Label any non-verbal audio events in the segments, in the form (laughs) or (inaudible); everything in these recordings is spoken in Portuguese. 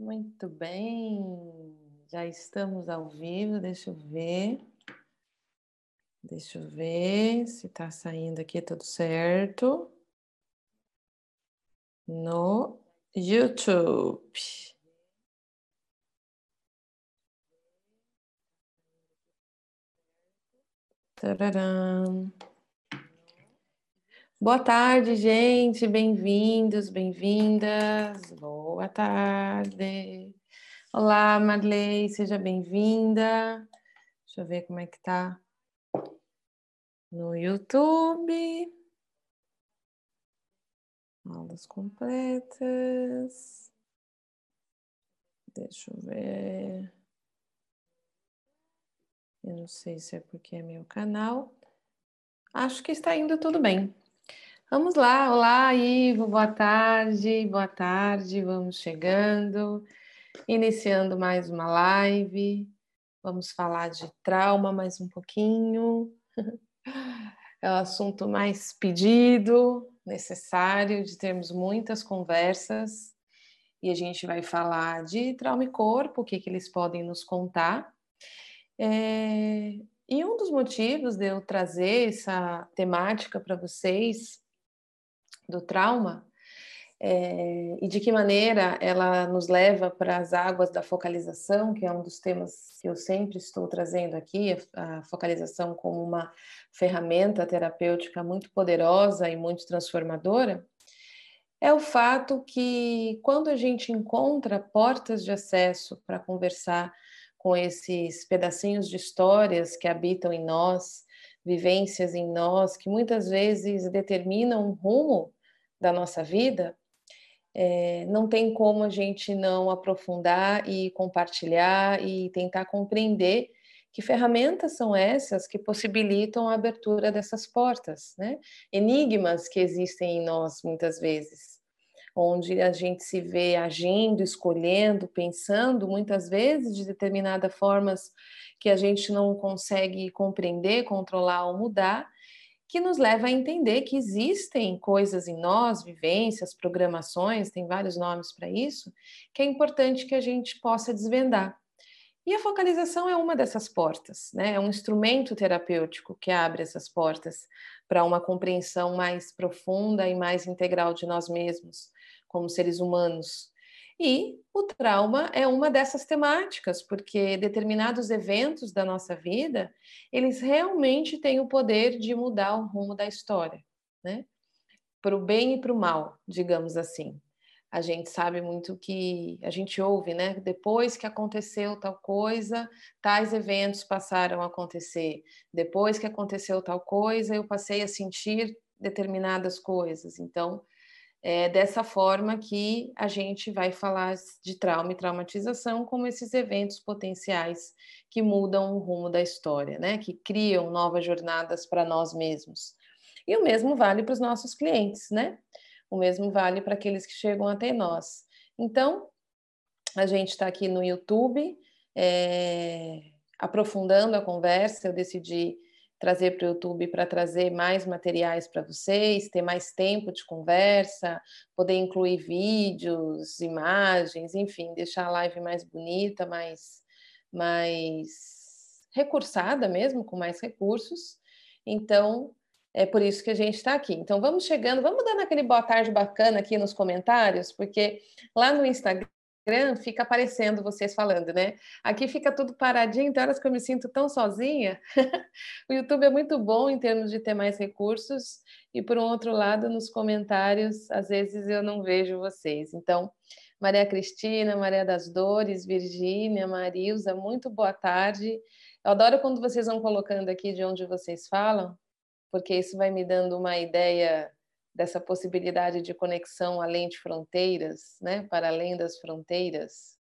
Muito bem, já estamos ao vivo, deixa eu ver. Deixa eu ver se está saindo aqui tudo certo. No YouTube. Tararam. Boa tarde, gente. Bem-vindos, bem-vindas. Boa tarde. Olá, Marley, seja bem-vinda. Deixa eu ver como é que tá no YouTube. Aulas completas. Deixa eu ver. Eu não sei se é porque é meu canal. Acho que está indo tudo bem. Vamos lá, olá Ivo, boa tarde, boa tarde, vamos chegando, iniciando mais uma live, vamos falar de trauma mais um pouquinho, (laughs) é o assunto mais pedido, necessário de termos muitas conversas, e a gente vai falar de trauma e corpo, o que, que eles podem nos contar. É... E um dos motivos de eu trazer essa temática para vocês do trauma é, e de que maneira ela nos leva para as águas da focalização, que é um dos temas que eu sempre estou trazendo aqui, a focalização como uma ferramenta terapêutica muito poderosa e muito transformadora, é o fato que quando a gente encontra portas de acesso para conversar com esses pedacinhos de histórias que habitam em nós, vivências em nós, que muitas vezes determinam um rumo da nossa vida, é, não tem como a gente não aprofundar e compartilhar e tentar compreender que ferramentas são essas que possibilitam a abertura dessas portas, né? Enigmas que existem em nós muitas vezes, onde a gente se vê agindo, escolhendo, pensando muitas vezes de determinadas formas que a gente não consegue compreender, controlar ou mudar, que nos leva a entender que existem coisas em nós, vivências, programações, tem vários nomes para isso, que é importante que a gente possa desvendar. E a focalização é uma dessas portas, né? É um instrumento terapêutico que abre essas portas para uma compreensão mais profunda e mais integral de nós mesmos, como seres humanos, e o trauma é uma dessas temáticas, porque determinados eventos da nossa vida, eles realmente têm o poder de mudar o rumo da história, né? Para o bem e para o mal, digamos assim. A gente sabe muito que a gente ouve, né? Depois que aconteceu tal coisa, tais eventos passaram a acontecer. Depois que aconteceu tal coisa, eu passei a sentir determinadas coisas. Então, é dessa forma que a gente vai falar de trauma e traumatização como esses eventos potenciais que mudam o rumo da história, né? Que criam novas jornadas para nós mesmos. E o mesmo vale para os nossos clientes, né? O mesmo vale para aqueles que chegam até nós. Então, a gente está aqui no YouTube, é, aprofundando a conversa. Eu decidi trazer para o YouTube para trazer mais materiais para vocês, ter mais tempo de conversa, poder incluir vídeos, imagens, enfim, deixar a live mais bonita, mais, mais recursada mesmo, com mais recursos. Então, é por isso que a gente está aqui. Então, vamos chegando, vamos dando aquele boa tarde bacana aqui nos comentários, porque lá no Instagram Instagram fica aparecendo vocês falando, né? Aqui fica tudo paradinho, tem horas que eu me sinto tão sozinha. (laughs) o YouTube é muito bom em termos de ter mais recursos, e por um outro lado, nos comentários, às vezes eu não vejo vocês. Então, Maria Cristina, Maria das Dores, Virgínia, Marilza, muito boa tarde. Eu adoro quando vocês vão colocando aqui de onde vocês falam, porque isso vai me dando uma ideia dessa possibilidade de conexão além de fronteiras, né? para além das fronteiras.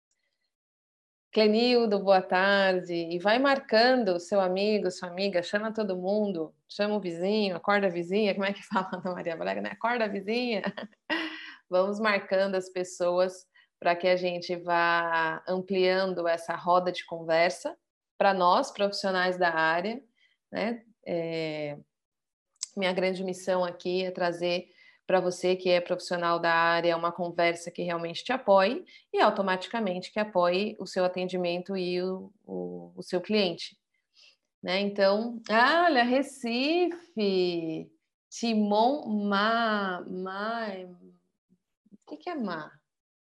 Clenildo, boa tarde. E vai marcando seu amigo, sua amiga, chama todo mundo, chama o vizinho, acorda a vizinha, como é que (laughs) fala Ana Maria Braga, né? Acorda a vizinha. (laughs) Vamos marcando as pessoas para que a gente vá ampliando essa roda de conversa para nós, profissionais da área, né? É, minha grande missão aqui é trazer para você que é profissional da área uma conversa que realmente te apoie e automaticamente que apoie o seu atendimento e o, o, o seu cliente. Né? Então, ah, olha, Recife, Timon, Ma, Ma, o que, que é Ma?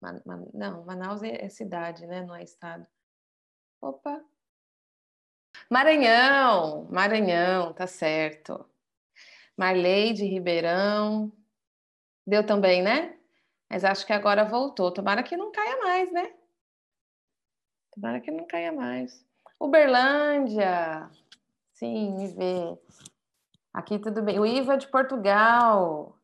Ma, Ma? Não, Manaus é, é cidade, né? Não é estado. Opa, Maranhão, Maranhão, tá certo. Marley de Ribeirão, Deu também, né? Mas acho que agora voltou. Tomara que não caia mais, né? Tomara que não caia mais. Uberlândia. Sim, me vê. Aqui tudo bem. O Iva de Portugal.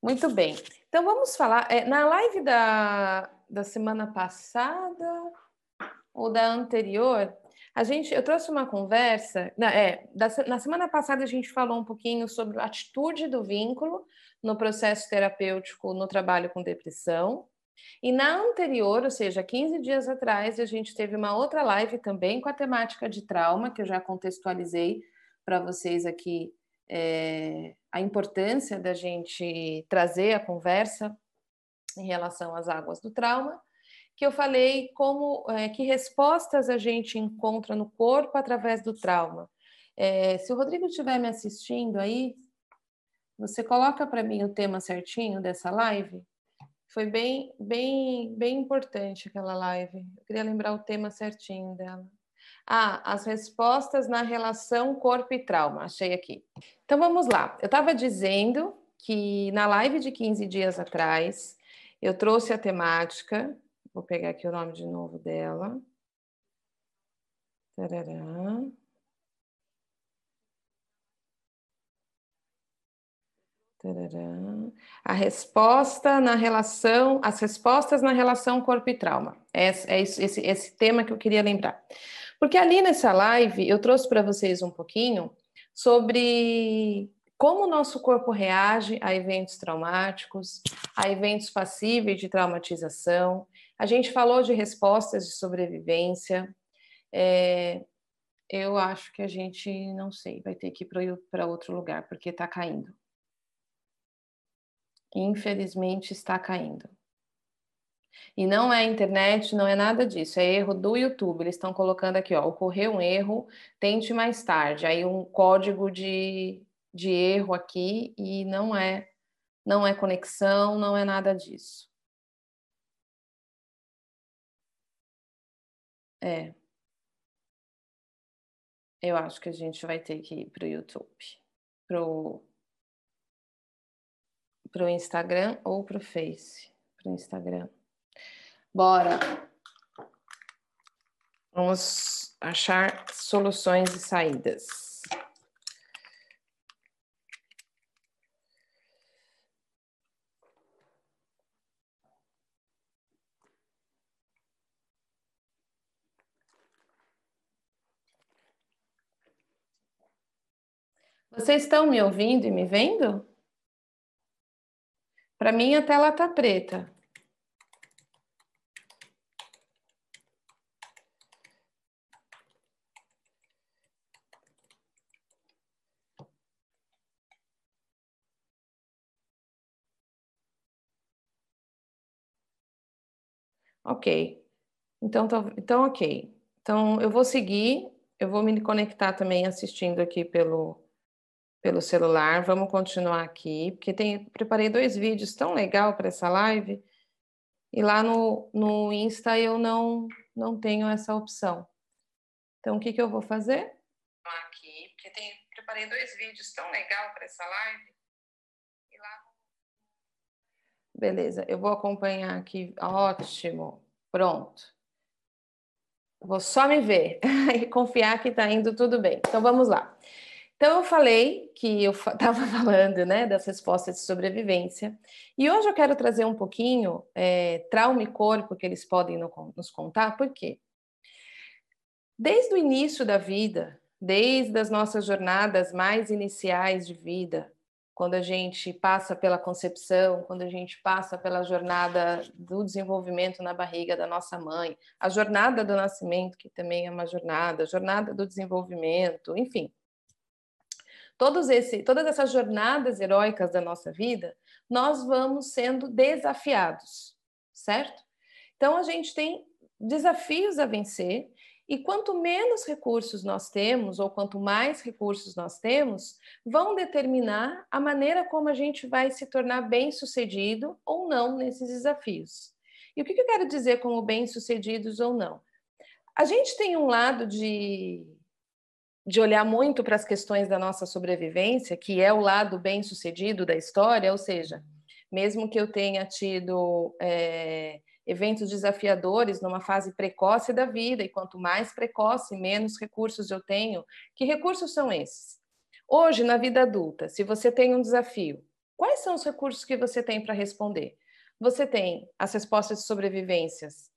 Muito bem. Então vamos falar. É, na live da, da semana passada ou da anterior, a gente, eu trouxe uma conversa, na, é, da, na semana passada a gente falou um pouquinho sobre a atitude do vínculo no processo terapêutico no trabalho com depressão. E na anterior, ou seja, 15 dias atrás, a gente teve uma outra live também com a temática de trauma, que eu já contextualizei para vocês aqui é, a importância da gente trazer a conversa em relação às águas do trauma que eu falei como é, que respostas a gente encontra no corpo através do trauma. É, se o Rodrigo estiver me assistindo aí, você coloca para mim o tema certinho dessa live. Foi bem, bem, bem importante aquela live. Eu queria lembrar o tema certinho dela. Ah, as respostas na relação corpo e trauma. Achei aqui. Então vamos lá. Eu estava dizendo que na live de 15 dias atrás eu trouxe a temática Vou pegar aqui o nome de novo dela. Tarará. Tarará. A resposta na relação, as respostas na relação corpo e trauma. É, é esse, esse, esse tema que eu queria lembrar. Porque ali nessa live eu trouxe para vocês um pouquinho sobre como o nosso corpo reage a eventos traumáticos, a eventos passíveis de traumatização, a gente falou de respostas de sobrevivência. É, eu acho que a gente, não sei, vai ter que ir para outro lugar, porque está caindo. Infelizmente está caindo. E não é internet, não é nada disso, é erro do YouTube. Eles estão colocando aqui, ó, ocorreu um erro, tente mais tarde. Aí um código de, de erro aqui e não é não é conexão, não é nada disso. É. Eu acho que a gente vai ter que ir para o YouTube, para o Instagram ou para o Face. Para o Instagram. Bora! Vamos achar soluções e saídas. Vocês estão me ouvindo e me vendo? Para mim a tela está preta. Ok. Então, tá, então, ok. Então, eu vou seguir, eu vou me conectar também assistindo aqui pelo, pelo celular. Vamos continuar aqui, porque tem, preparei dois vídeos tão legal para essa live. E lá no, no Insta eu não, não tenho essa opção. Então, o que, que eu vou fazer? Aqui, porque tem, preparei dois vídeos tão legal para essa live. E lá Beleza, eu vou acompanhar aqui. Ótimo, pronto. Vou só me ver (laughs) e confiar que está indo tudo bem. Então, vamos lá. Então, eu falei que eu estava (laughs) falando né, das respostas de sobrevivência, e hoje eu quero trazer um pouquinho é, trauma e corpo que eles podem no, nos contar, por quê? Desde o início da vida, desde as nossas jornadas mais iniciais de vida, quando a gente passa pela concepção, quando a gente passa pela jornada do desenvolvimento na barriga da nossa mãe, a jornada do nascimento, que também é uma jornada, a jornada do desenvolvimento, enfim todos esse, todas essas jornadas heróicas da nossa vida, nós vamos sendo desafiados, certo? Então a gente tem desafios a vencer e quanto menos recursos nós temos, ou quanto mais recursos nós temos, vão determinar a maneira como a gente vai se tornar bem-sucedido ou não nesses desafios. E o que eu quero dizer como bem-sucedidos ou não? A gente tem um lado de, de olhar muito para as questões da nossa sobrevivência, que é o lado bem-sucedido da história, ou seja, mesmo que eu tenha tido. É, eventos desafiadores numa fase precoce da vida, e quanto mais precoce, menos recursos eu tenho. Que recursos são esses? Hoje, na vida adulta, se você tem um desafio, quais são os recursos que você tem para responder? Você tem as respostas de sobrevivências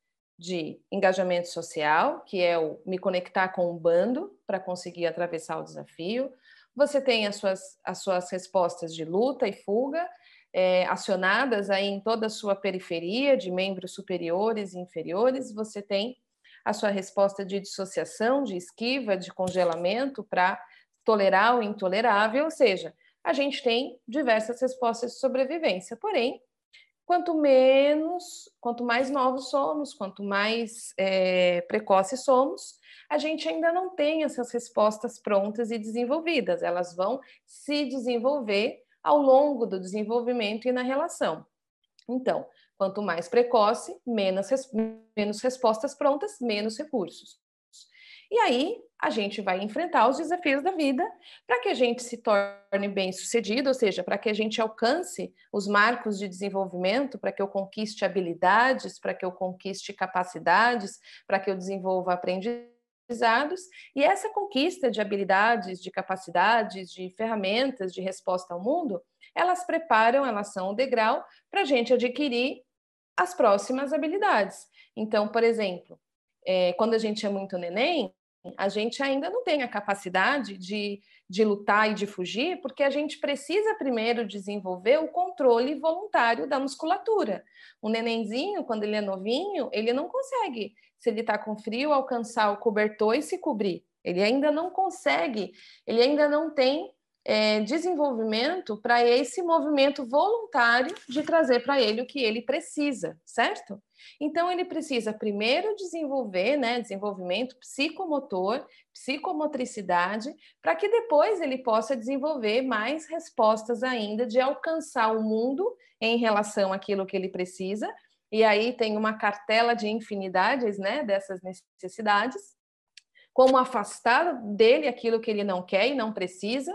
de engajamento social, que é o me conectar com um bando para conseguir atravessar o desafio. Você tem as suas, as suas respostas de luta e fuga, é, acionadas aí em toda a sua periferia, de membros superiores e inferiores, você tem a sua resposta de dissociação, de esquiva, de congelamento para tolerar o intolerável, ou seja, a gente tem diversas respostas de sobrevivência. Porém, quanto menos, quanto mais novos somos, quanto mais é, precoces somos, a gente ainda não tem essas respostas prontas e desenvolvidas. Elas vão se desenvolver ao longo do desenvolvimento e na relação. Então, quanto mais precoce, menos, menos respostas prontas, menos recursos. E aí a gente vai enfrentar os desafios da vida para que a gente se torne bem-sucedido, ou seja, para que a gente alcance os marcos de desenvolvimento, para que eu conquiste habilidades, para que eu conquiste capacidades, para que eu desenvolva aprendizados e essa conquista de habilidades, de capacidades, de ferramentas de resposta ao mundo, elas preparam, elas são o degrau para a gente adquirir as próximas habilidades. Então, por exemplo, é, quando a gente é muito neném, a gente ainda não tem a capacidade de, de lutar e de fugir, porque a gente precisa primeiro desenvolver o controle voluntário da musculatura. O nenenzinho, quando ele é novinho, ele não consegue se ele está com frio, alcançar o cobertor e se cobrir. Ele ainda não consegue, ele ainda não tem é, desenvolvimento para esse movimento voluntário de trazer para ele o que ele precisa, certo? Então ele precisa primeiro desenvolver, né, desenvolvimento psicomotor, psicomotricidade, para que depois ele possa desenvolver mais respostas ainda de alcançar o mundo em relação àquilo que ele precisa e aí tem uma cartela de infinidades né, dessas necessidades, como afastar dele aquilo que ele não quer e não precisa,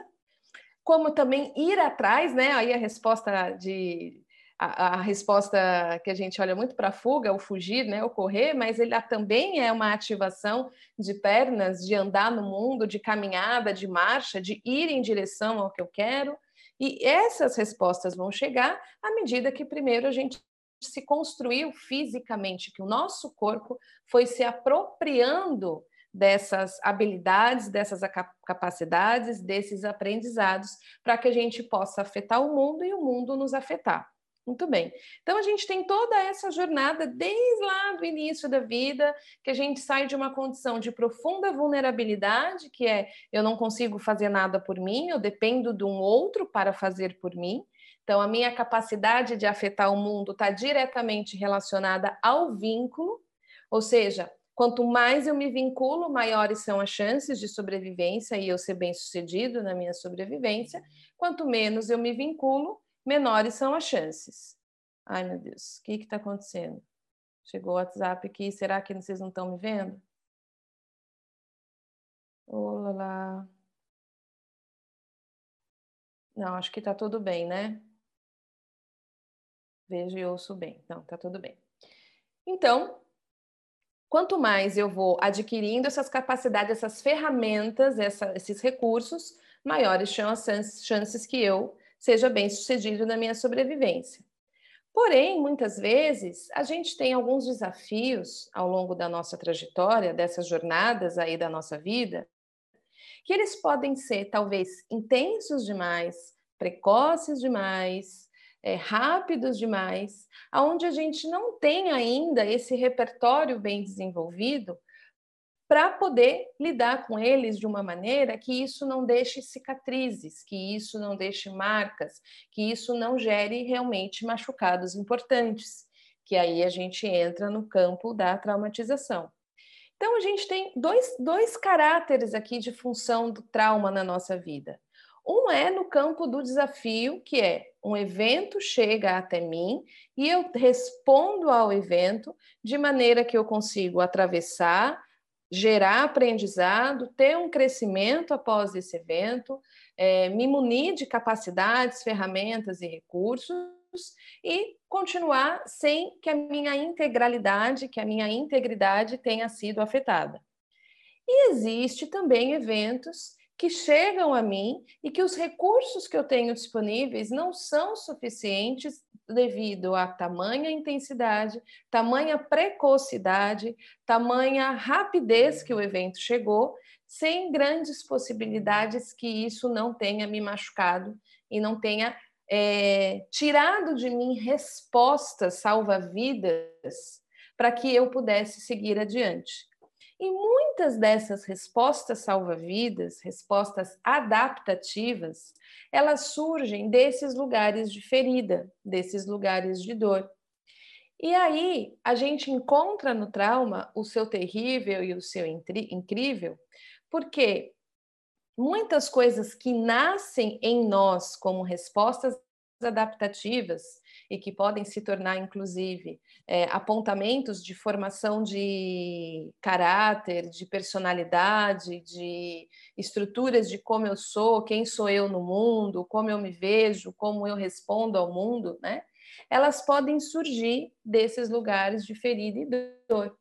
como também ir atrás, né? Aí a resposta de a, a resposta que a gente olha muito para a fuga, o fugir, né, o correr, mas ele também é uma ativação de pernas, de andar no mundo, de caminhada, de marcha, de ir em direção ao que eu quero. E essas respostas vão chegar à medida que primeiro a gente se construiu fisicamente, que o nosso corpo foi se apropriando dessas habilidades, dessas capacidades, desses aprendizados, para que a gente possa afetar o mundo e o mundo nos afetar. Muito bem. Então a gente tem toda essa jornada desde lá do início da vida, que a gente sai de uma condição de profunda vulnerabilidade, que é eu não consigo fazer nada por mim, eu dependo de um outro para fazer por mim. Então, a minha capacidade de afetar o mundo está diretamente relacionada ao vínculo, ou seja, quanto mais eu me vinculo, maiores são as chances de sobrevivência e eu ser bem-sucedido na minha sobrevivência. Quanto menos eu me vinculo, menores são as chances. Ai, meu Deus, o que está acontecendo? Chegou o WhatsApp aqui, será que vocês não estão me vendo? Olá. Não, acho que está tudo bem, né? Vejo e ouço bem. Não, tá tudo bem. Então, quanto mais eu vou adquirindo essas capacidades, essas ferramentas, essa, esses recursos, maiores são as chances que eu seja bem sucedido na minha sobrevivência. Porém, muitas vezes, a gente tem alguns desafios ao longo da nossa trajetória, dessas jornadas aí da nossa vida, que eles podem ser talvez intensos demais, precoces demais, é, rápidos demais, aonde a gente não tem ainda esse repertório bem desenvolvido para poder lidar com eles de uma maneira que isso não deixe cicatrizes, que isso não deixe marcas, que isso não gere realmente machucados importantes, que aí a gente entra no campo da traumatização. Então, a gente tem dois, dois caráteres aqui de função do trauma na nossa vida. Um é no campo do desafio, que é um evento chega até mim e eu respondo ao evento de maneira que eu consigo atravessar, gerar aprendizado, ter um crescimento após esse evento, é, me munir de capacidades, ferramentas e recursos e continuar sem que a minha integralidade, que a minha integridade tenha sido afetada. E existe também eventos que chegam a mim e que os recursos que eu tenho disponíveis não são suficientes devido à tamanha intensidade, tamanha precocidade, tamanha rapidez que o evento chegou, sem grandes possibilidades que isso não tenha me machucado e não tenha é, tirado de mim respostas salva-vidas para que eu pudesse seguir adiante. E muitas dessas respostas salva-vidas, respostas adaptativas, elas surgem desses lugares de ferida, desses lugares de dor. E aí a gente encontra no trauma o seu terrível e o seu incrível, porque muitas coisas que nascem em nós como respostas adaptativas e que podem se tornar, inclusive, é, apontamentos de formação de caráter, de personalidade, de estruturas de como eu sou, quem sou eu no mundo, como eu me vejo, como eu respondo ao mundo, né? Elas podem surgir desses lugares de ferida e dor.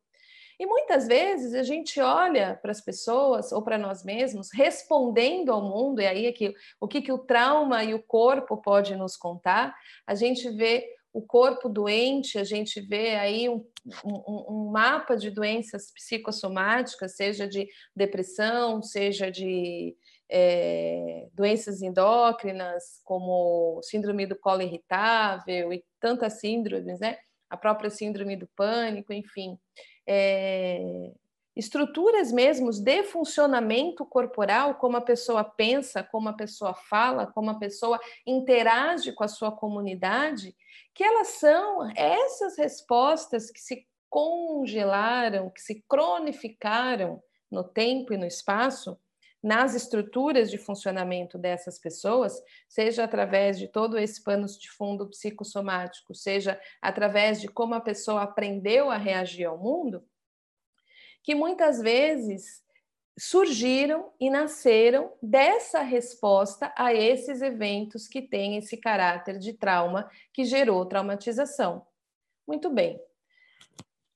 E muitas vezes a gente olha para as pessoas ou para nós mesmos respondendo ao mundo, e aí é que, o que, que o trauma e o corpo pode nos contar, a gente vê o corpo doente, a gente vê aí um, um, um, mapa de doenças psicossomáticas, seja de depressão, seja de é, doenças endócrinas, como síndrome do colo irritável e tantas síndromes, né? A própria síndrome do pânico, enfim é, estruturas mesmo de funcionamento corporal, como a pessoa pensa, como a pessoa fala, como a pessoa interage com a sua comunidade, que elas são essas respostas que se congelaram, que se cronificaram no tempo e no espaço, nas estruturas de funcionamento dessas pessoas, seja através de todo esse pano de fundo psicossomático, seja através de como a pessoa aprendeu a reagir ao mundo, que muitas vezes surgiram e nasceram dessa resposta a esses eventos que têm esse caráter de trauma que gerou traumatização. Muito bem.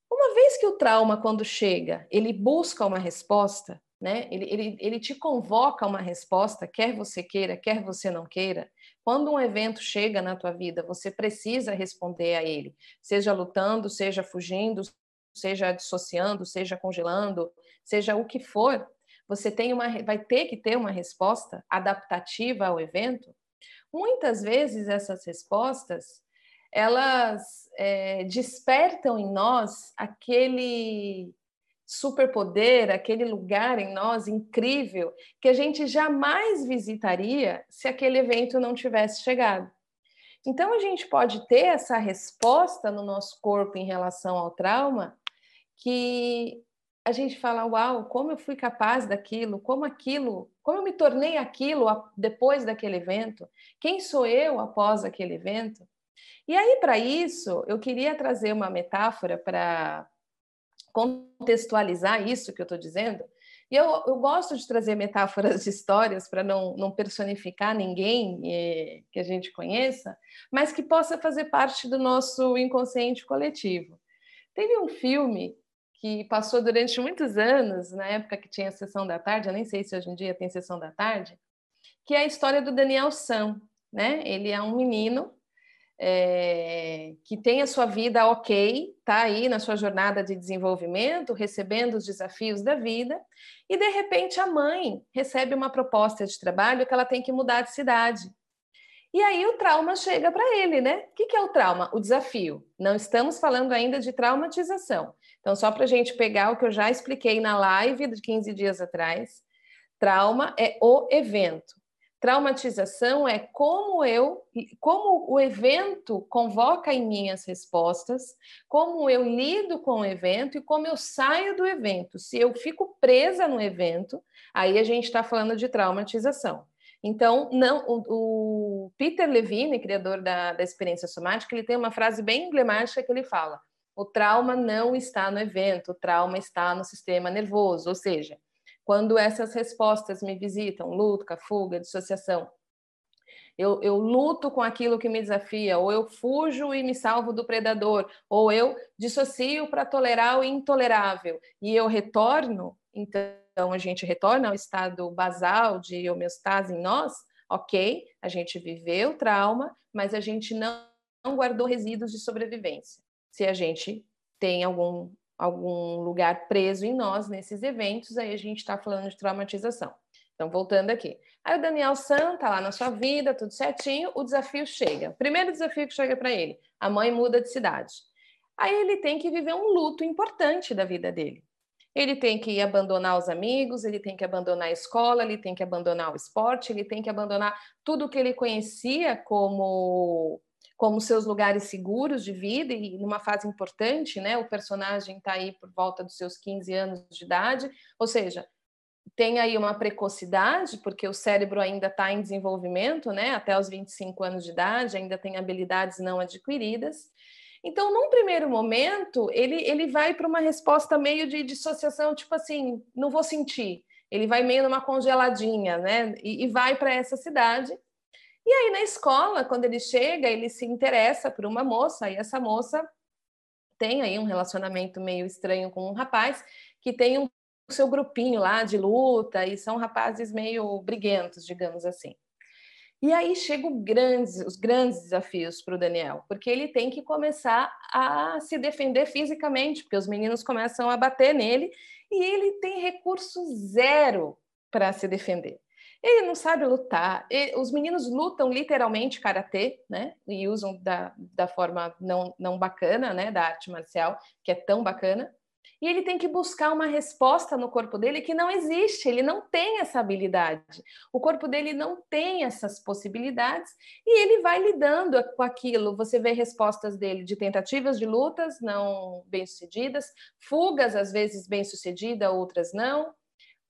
Uma vez que o trauma, quando chega, ele busca uma resposta, né? Ele, ele, ele te convoca uma resposta, quer você queira, quer você não queira. Quando um evento chega na tua vida, você precisa responder a ele, seja lutando, seja fugindo, seja dissociando, seja congelando, seja o que for. Você tem uma, vai ter que ter uma resposta adaptativa ao evento. Muitas vezes essas respostas elas é, despertam em nós aquele superpoder, aquele lugar em nós incrível que a gente jamais visitaria se aquele evento não tivesse chegado. Então a gente pode ter essa resposta no nosso corpo em relação ao trauma que a gente fala, uau, como eu fui capaz daquilo, como aquilo, como eu me tornei aquilo depois daquele evento, quem sou eu após aquele evento? E aí, para isso, eu queria trazer uma metáfora para contextualizar isso que eu estou dizendo. E eu, eu, gosto de trazer metáforas de histórias para não, não personificar ninguém eh, que a gente conheça, mas que possa fazer parte do nosso inconsciente coletivo. Teve um filme que passou durante muitos anos, na época que tinha sessão da tarde, eu nem sei se hoje em dia tem sessão da tarde, que é a história do Daniel Sam. Né? Ele é um menino é, que tem a sua vida ok, está aí na sua jornada de desenvolvimento, recebendo os desafios da vida, e de repente a mãe recebe uma proposta de trabalho que ela tem que mudar de cidade. E aí o trauma chega para ele, né? O que, que é o trauma? O desafio. Não estamos falando ainda de traumatização. Então, só para a gente pegar o que eu já expliquei na live de 15 dias atrás, trauma é o evento. Traumatização é como eu, como o evento convoca em mim as respostas, como eu lido com o evento e como eu saio do evento. Se eu fico presa no evento, aí a gente está falando de traumatização. Então, não, o, o Peter Levine, criador da, da experiência somática, ele tem uma frase bem emblemática que ele fala: o trauma não está no evento, o trauma está no sistema nervoso, ou seja, quando essas respostas me visitam, luto, fuga, dissociação, eu, eu, luto com aquilo que me desafia, ou eu fujo e me salvo do predador, ou eu dissocio para tolerar o intolerável e eu retorno, então a gente retorna ao estado basal de homeostase em nós, ok, a gente viveu o trauma, mas a gente não, não guardou resíduos de sobrevivência. Se a gente tem algum algum lugar preso em nós nesses eventos, aí a gente está falando de traumatização. Então, voltando aqui. Aí o Daniel San tá lá na sua vida, tudo certinho, o desafio chega. Primeiro desafio que chega para ele, a mãe muda de cidade. Aí ele tem que viver um luto importante da vida dele. Ele tem que abandonar os amigos, ele tem que abandonar a escola, ele tem que abandonar o esporte, ele tem que abandonar tudo que ele conhecia como como seus lugares seguros de vida e numa fase importante, né? O personagem está aí por volta dos seus 15 anos de idade, ou seja, tem aí uma precocidade, porque o cérebro ainda está em desenvolvimento, né? Até os 25 anos de idade, ainda tem habilidades não adquiridas. Então, num primeiro momento, ele, ele vai para uma resposta meio de dissociação, tipo assim, não vou sentir. Ele vai meio numa congeladinha, né? E, e vai para essa cidade e aí, na escola, quando ele chega, ele se interessa por uma moça, e essa moça tem aí um relacionamento meio estranho com um rapaz que tem um seu grupinho lá de luta, e são rapazes meio briguentos, digamos assim. E aí chegam grandes, os grandes desafios para o Daniel, porque ele tem que começar a se defender fisicamente, porque os meninos começam a bater nele e ele tem recurso zero para se defender. Ele não sabe lutar. Os meninos lutam literalmente karatê, né? E usam da, da forma não, não bacana, né? Da arte marcial, que é tão bacana. E ele tem que buscar uma resposta no corpo dele que não existe, ele não tem essa habilidade. O corpo dele não tem essas possibilidades e ele vai lidando com aquilo. Você vê respostas dele de tentativas de lutas não bem-sucedidas, fugas às vezes bem-sucedida, outras não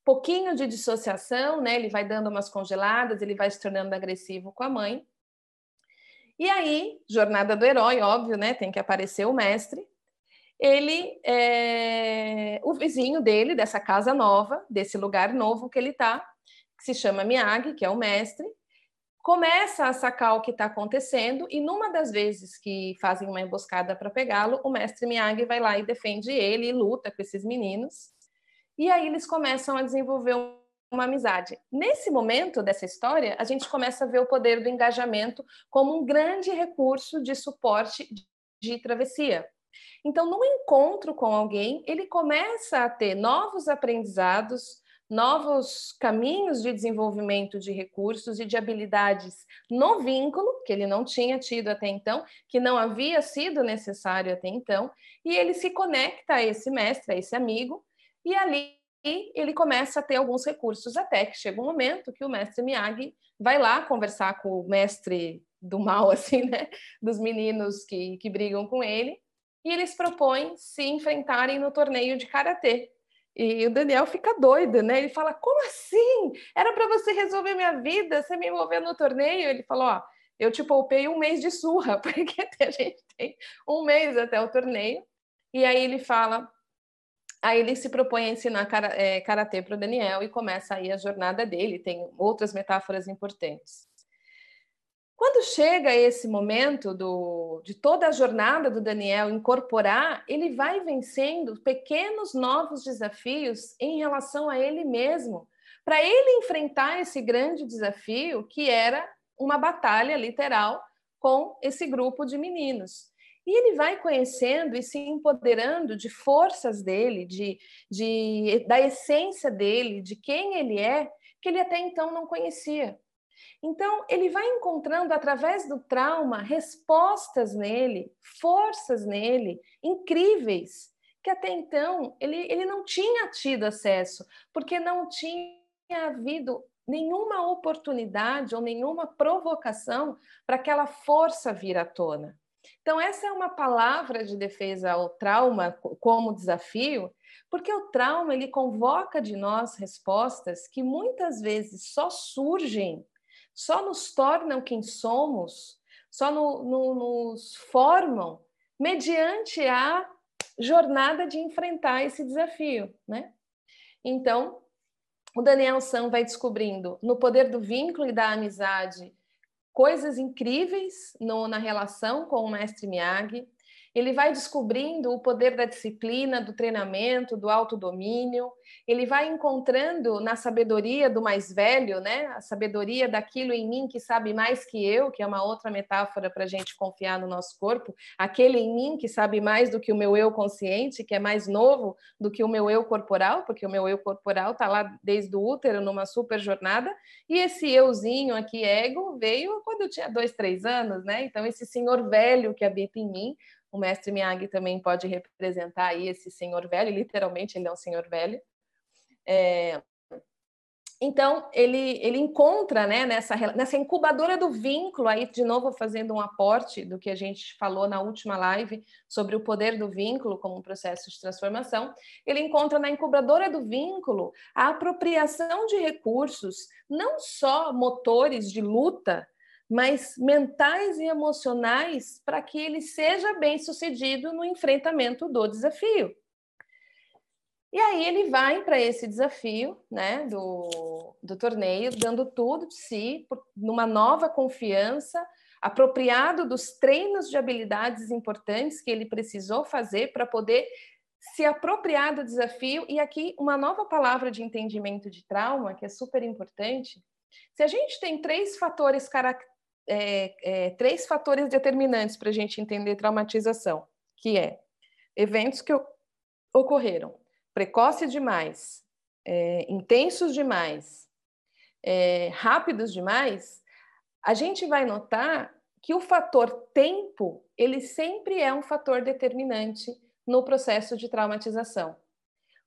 pouquinho de dissociação, né? Ele vai dando umas congeladas, ele vai se tornando agressivo com a mãe. E aí, jornada do herói, óbvio, né? Tem que aparecer o mestre. Ele, é... o vizinho dele, dessa casa nova, desse lugar novo que ele está, que se chama Miyagi, que é o mestre, começa a sacar o que está acontecendo e numa das vezes que fazem uma emboscada para pegá-lo, o mestre Miyagi vai lá e defende ele e luta com esses meninos. E aí eles começam a desenvolver uma amizade. Nesse momento dessa história, a gente começa a ver o poder do engajamento como um grande recurso de suporte de travessia. Então, no encontro com alguém, ele começa a ter novos aprendizados, novos caminhos de desenvolvimento de recursos e de habilidades no vínculo, que ele não tinha tido até então, que não havia sido necessário até então, e ele se conecta a esse mestre, a esse amigo, e ali ele começa a ter alguns recursos, até que chega um momento que o mestre Miyagi vai lá conversar com o mestre do mal, (laughs) assim, né? Dos meninos que, que brigam com ele, e eles propõem se enfrentarem no torneio de karatê. E o Daniel fica doido, né? Ele fala: Como assim? Era para você resolver minha vida, você me envolver no torneio? Ele falou: Ó, eu te poupei um mês de surra, (laughs) porque a gente tem um mês até o torneio. E aí ele fala Aí ele se propõe a ensinar é, karatê para o Daniel e começa aí a jornada dele. Tem outras metáforas importantes. Quando chega esse momento do, de toda a jornada do Daniel incorporar, ele vai vencendo pequenos novos desafios em relação a ele mesmo, para ele enfrentar esse grande desafio que era uma batalha literal com esse grupo de meninos. E ele vai conhecendo e se empoderando de forças dele, de, de, da essência dele, de quem ele é, que ele até então não conhecia. Então, ele vai encontrando, através do trauma, respostas nele, forças nele, incríveis, que até então ele, ele não tinha tido acesso, porque não tinha havido nenhuma oportunidade ou nenhuma provocação para aquela força vir à tona. Então, essa é uma palavra de defesa ao trauma como desafio, porque o trauma ele convoca de nós respostas que muitas vezes só surgem só nos tornam quem somos, só no, no, nos formam mediante a jornada de enfrentar esse desafio, né? Então, o Daniel San vai descobrindo no poder do vínculo e da amizade coisas incríveis no, na relação com o mestre Miyagi ele vai descobrindo o poder da disciplina, do treinamento, do autodomínio, ele vai encontrando na sabedoria do mais velho, né? A sabedoria daquilo em mim que sabe mais que eu, que é uma outra metáfora para a gente confiar no nosso corpo, aquele em mim que sabe mais do que o meu eu consciente, que é mais novo do que o meu eu corporal, porque o meu eu corporal está lá desde o útero numa super jornada, e esse euzinho aqui, ego, veio quando eu tinha dois, três anos, né? Então, esse senhor velho que habita em mim o mestre Miyagi também pode representar aí esse senhor velho, literalmente ele é um senhor velho. É... Então, ele, ele encontra né, nessa, nessa incubadora do vínculo, aí de novo fazendo um aporte do que a gente falou na última live sobre o poder do vínculo como um processo de transformação, ele encontra na incubadora do vínculo a apropriação de recursos, não só motores de luta, mas mentais e emocionais para que ele seja bem sucedido no enfrentamento do desafio. E aí ele vai para esse desafio né, do, do torneio, dando tudo de si, numa nova confiança, apropriado dos treinos de habilidades importantes que ele precisou fazer para poder se apropriar do desafio. E aqui uma nova palavra de entendimento de trauma, que é super importante. Se a gente tem três fatores é, é, três fatores determinantes para a gente entender traumatização, que é eventos que ocorreram precoce demais, é, intensos demais, é, rápidos demais, a gente vai notar que o fator tempo ele sempre é um fator determinante no processo de traumatização.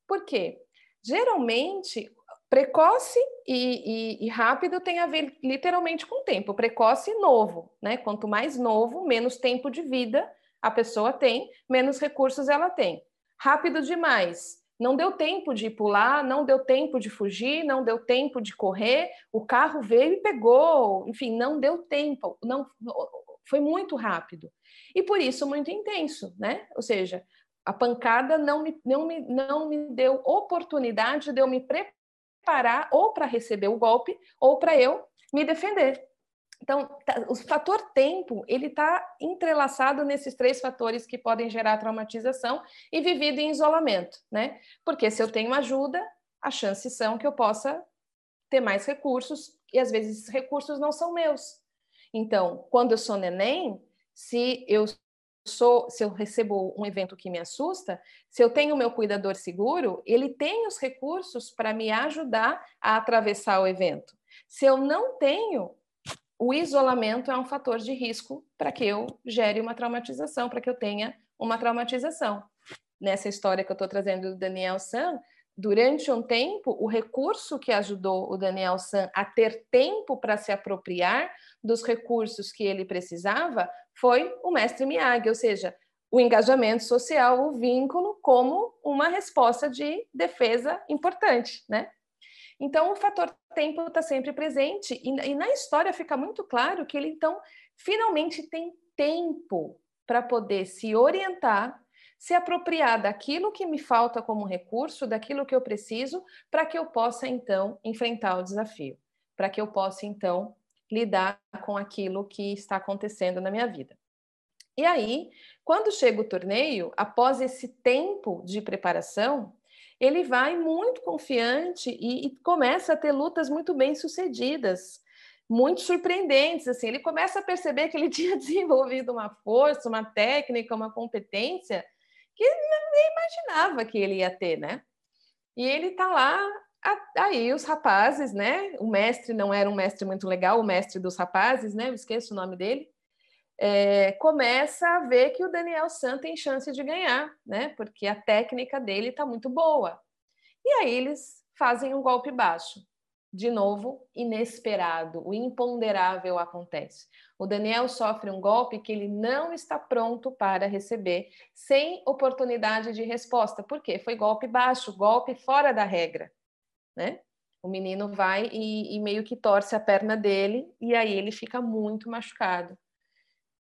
Por quê? Geralmente Precoce e, e, e, rápido tem a ver literalmente com tempo. Precoce e novo, né? Quanto mais novo, menos tempo de vida a pessoa tem, menos recursos ela tem. Rápido demais. Não deu tempo de pular, não deu tempo de fugir, não deu tempo de correr, o carro veio e pegou, enfim, não deu tempo, não foi muito rápido. E por isso muito intenso, né? Ou seja, a pancada não me, não me, não me deu oportunidade de eu me preparar parar ou para receber o golpe ou para eu me defender. Então, tá, o fator tempo, ele está entrelaçado nesses três fatores que podem gerar traumatização e vivido em isolamento, né? Porque se eu tenho ajuda, as chances são que eu possa ter mais recursos e às vezes esses recursos não são meus. Então, quando eu sou neném, se eu sou, se eu recebo um evento que me assusta, se eu tenho meu cuidador seguro, ele tem os recursos para me ajudar a atravessar o evento. Se eu não tenho, o isolamento é um fator de risco para que eu gere uma traumatização, para que eu tenha uma traumatização. Nessa história que eu estou trazendo do Daniel San, durante um tempo, o recurso que ajudou o Daniel San a ter tempo para se apropriar dos recursos que ele precisava foi o mestre Miyagi, ou seja, o engajamento social, o vínculo, como uma resposta de defesa importante, né? Então, o fator tempo está sempre presente, e, e na história fica muito claro que ele, então, finalmente tem tempo para poder se orientar, se apropriar daquilo que me falta como recurso, daquilo que eu preciso, para que eu possa, então, enfrentar o desafio, para que eu possa, então, lidar com aquilo que está acontecendo na minha vida. E aí, quando chega o torneio, após esse tempo de preparação, ele vai muito confiante e, e começa a ter lutas muito bem sucedidas, muito surpreendentes. Assim, ele começa a perceber que ele (laughs) tinha desenvolvido uma força, uma técnica, uma competência que nem imaginava que ele ia ter, né? E ele está lá aí os rapazes, né? O mestre não era um mestre muito legal, o mestre dos rapazes, né? Eu esqueço o nome dele. É, começa a ver que o Daniel San tem chance de ganhar, né? Porque a técnica dele está muito boa. E aí eles fazem um golpe baixo. De novo, inesperado, o imponderável acontece. O Daniel sofre um golpe que ele não está pronto para receber, sem oportunidade de resposta. Por quê? Foi golpe baixo, golpe fora da regra né? O menino vai e, e meio que torce a perna dele e aí ele fica muito machucado.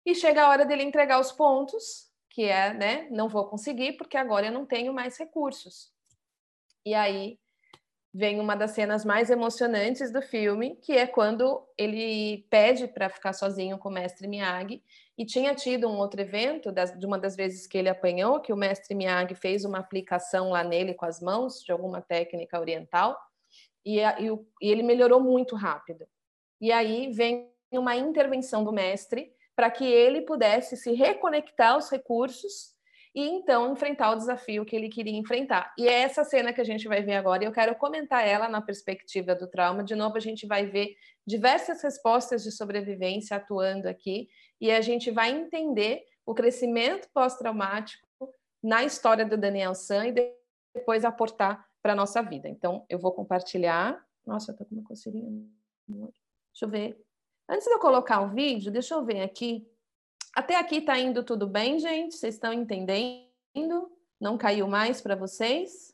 E chega a hora dele entregar os pontos, que é, né? Não vou conseguir porque agora eu não tenho mais recursos. E aí vem uma das cenas mais emocionantes do filme, que é quando ele pede para ficar sozinho com o mestre Miyagi. E tinha tido um outro evento, das, de uma das vezes que ele apanhou, que o mestre Miyagi fez uma aplicação lá nele com as mãos, de alguma técnica oriental, e, a, e, o, e ele melhorou muito rápido. E aí vem uma intervenção do mestre para que ele pudesse se reconectar aos recursos e então enfrentar o desafio que ele queria enfrentar. E é essa cena que a gente vai ver agora, e eu quero comentar ela na perspectiva do trauma. De novo, a gente vai ver diversas respostas de sobrevivência atuando aqui, e a gente vai entender o crescimento pós-traumático na história do Daniel San e depois aportar para a nossa vida. Então, eu vou compartilhar. Nossa, eu tô com uma coceirinha. Deixa eu ver. Antes de eu colocar o vídeo, deixa eu ver aqui até aqui está indo tudo bem, gente? Vocês estão entendendo? Não caiu mais para vocês?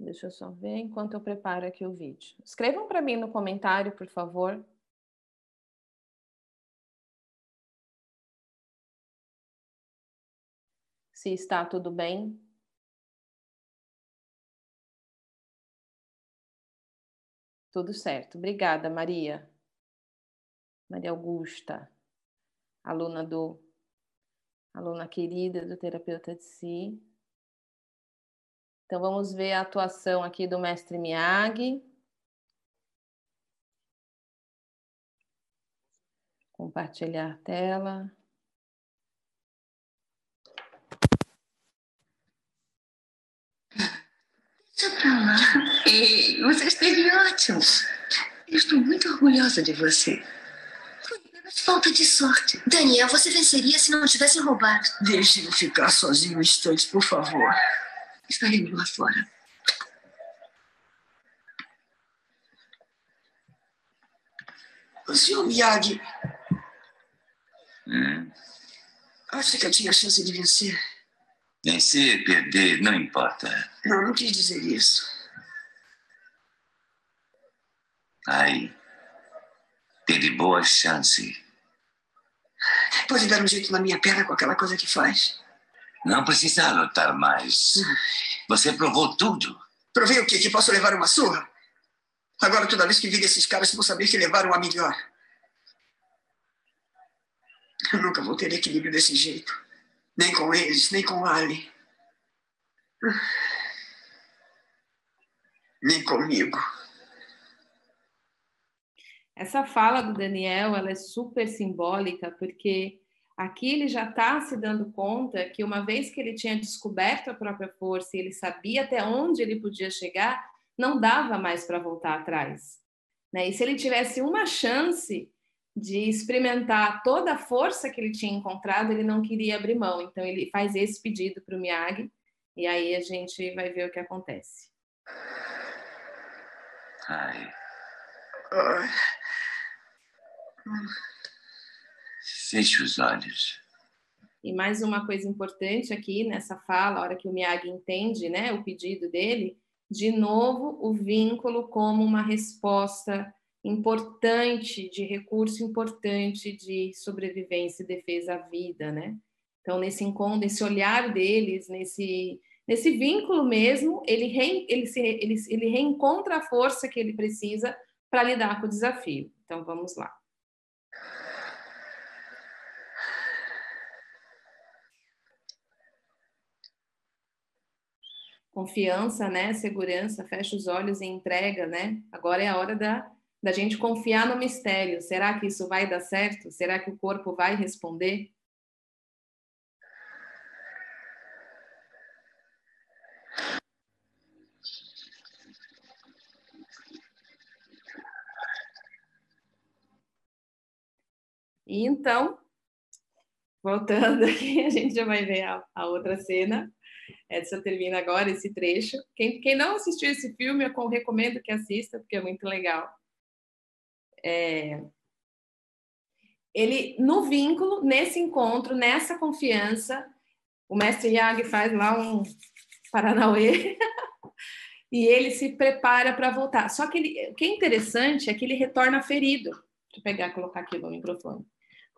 Deixa eu só ver enquanto eu preparo aqui o vídeo. Escrevam para mim no comentário, por favor. Se está tudo bem. Tudo certo. Obrigada, Maria. Maria Augusta aluna do aluna querida do terapeuta de si. Então vamos ver a atuação aqui do mestre Miyagi. Compartilhar a tela. Deixa pra lá. Ei, você esteve ótimo. Eu estou muito orgulhosa de você. Falta de sorte. Daniel, você venceria se não tivessem roubado. Deixe-me ficar sozinho um instante, por favor. Estaremos lá fora. O senhor Miyagi. Hum. Acha que eu tinha chance de vencer? Vencer, perder, não importa. Não, não quis dizer isso. Aí. Teve boa chance. Pode dar um jeito na minha perna com aquela coisa que faz. Não precisa lutar mais. Você provou tudo. Provei o quê? Que posso levar uma surra? Agora, toda vez que vir esses caras, vou saber que levaram a melhor. Eu nunca vou ter equilíbrio desse jeito. Nem com eles, nem com Ali. Nem comigo. Essa fala do Daniel ela é super simbólica, porque aqui ele já está se dando conta que uma vez que ele tinha descoberto a própria força e ele sabia até onde ele podia chegar, não dava mais para voltar atrás. Né? E se ele tivesse uma chance de experimentar toda a força que ele tinha encontrado, ele não queria abrir mão. Então ele faz esse pedido para o Miyagi e aí a gente vai ver o que acontece. Ai. Ai. Feche os olhos. E mais uma coisa importante aqui nessa fala, a hora que o Miyagi entende né, o pedido dele, de novo o vínculo como uma resposta importante, de recurso importante de sobrevivência e defesa à vida, né? Então, nesse encontro, nesse olhar deles, nesse, nesse vínculo mesmo, ele, re, ele, se, ele, ele reencontra a força que ele precisa para lidar com o desafio. Então, vamos lá. confiança, né? Segurança, fecha os olhos e entrega, né? Agora é a hora da, da gente confiar no mistério. Será que isso vai dar certo? Será que o corpo vai responder? E então, voltando aqui, a gente já vai ver a, a outra cena. Essa termina agora esse trecho. Quem, quem não assistiu esse filme, eu recomendo que assista, porque é muito legal. É... Ele, no vínculo, nesse encontro, nessa confiança, o mestre Yag faz lá um Paranauê (laughs) e ele se prepara para voltar. Só que ele, o que é interessante é que ele retorna ferido. Deixa eu pegar, colocar aqui no microfone.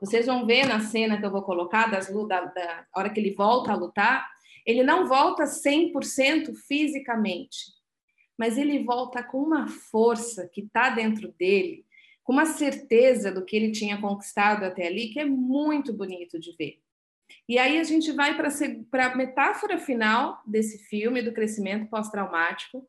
Vocês vão ver na cena que eu vou colocar, das, da, da hora que ele volta a lutar, ele não volta 100% fisicamente, mas ele volta com uma força que está dentro dele, com uma certeza do que ele tinha conquistado até ali, que é muito bonito de ver. E aí a gente vai para a metáfora final desse filme, do crescimento pós-traumático,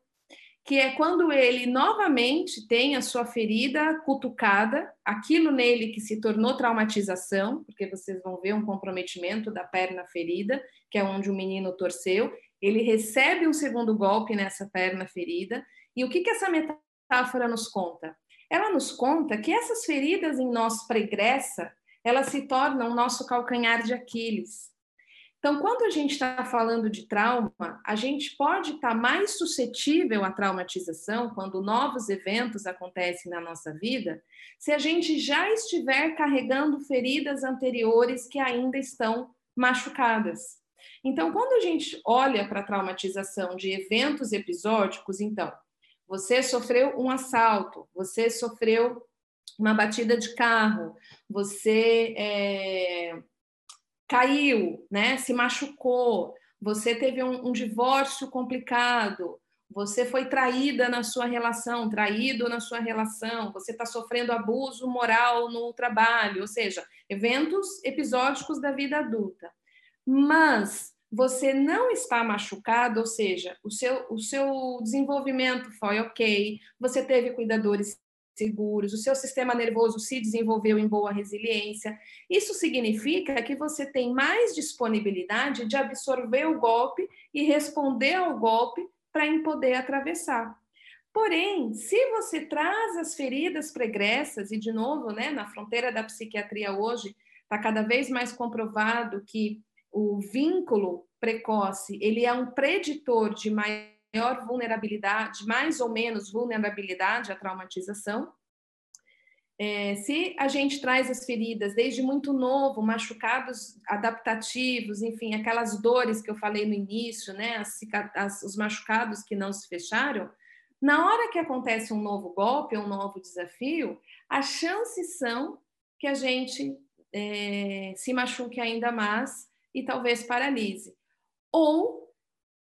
que é quando ele novamente tem a sua ferida cutucada, aquilo nele que se tornou traumatização, porque vocês vão ver um comprometimento da perna ferida, que é onde o menino torceu, ele recebe um segundo golpe nessa perna ferida, e o que, que essa metáfora nos conta? Ela nos conta que essas feridas em nós pregressa, elas se tornam nosso calcanhar de Aquiles. Então, quando a gente está falando de trauma, a gente pode estar tá mais suscetível à traumatização quando novos eventos acontecem na nossa vida, se a gente já estiver carregando feridas anteriores que ainda estão machucadas. Então, quando a gente olha para a traumatização de eventos episódicos, então, você sofreu um assalto, você sofreu uma batida de carro, você é, caiu, né? Se machucou, você teve um, um divórcio complicado, você foi traída na sua relação, traído na sua relação, você está sofrendo abuso moral no trabalho, ou seja, eventos episódicos da vida adulta. Mas você não está machucado, ou seja, o seu, o seu desenvolvimento foi ok, você teve cuidadores seguros, o seu sistema nervoso se desenvolveu em boa resiliência. Isso significa que você tem mais disponibilidade de absorver o golpe e responder ao golpe para poder atravessar. Porém, se você traz as feridas pregressas, e de novo, né, na fronteira da psiquiatria hoje, está cada vez mais comprovado que o vínculo precoce ele é um preditor de maior vulnerabilidade, mais ou menos vulnerabilidade à traumatização. É, se a gente traz as feridas desde muito novo, machucados adaptativos, enfim, aquelas dores que eu falei no início, né, as, as, os machucados que não se fecharam, na hora que acontece um novo golpe, um novo desafio, as chances são que a gente é, se machuque ainda mais e talvez paralise. Ou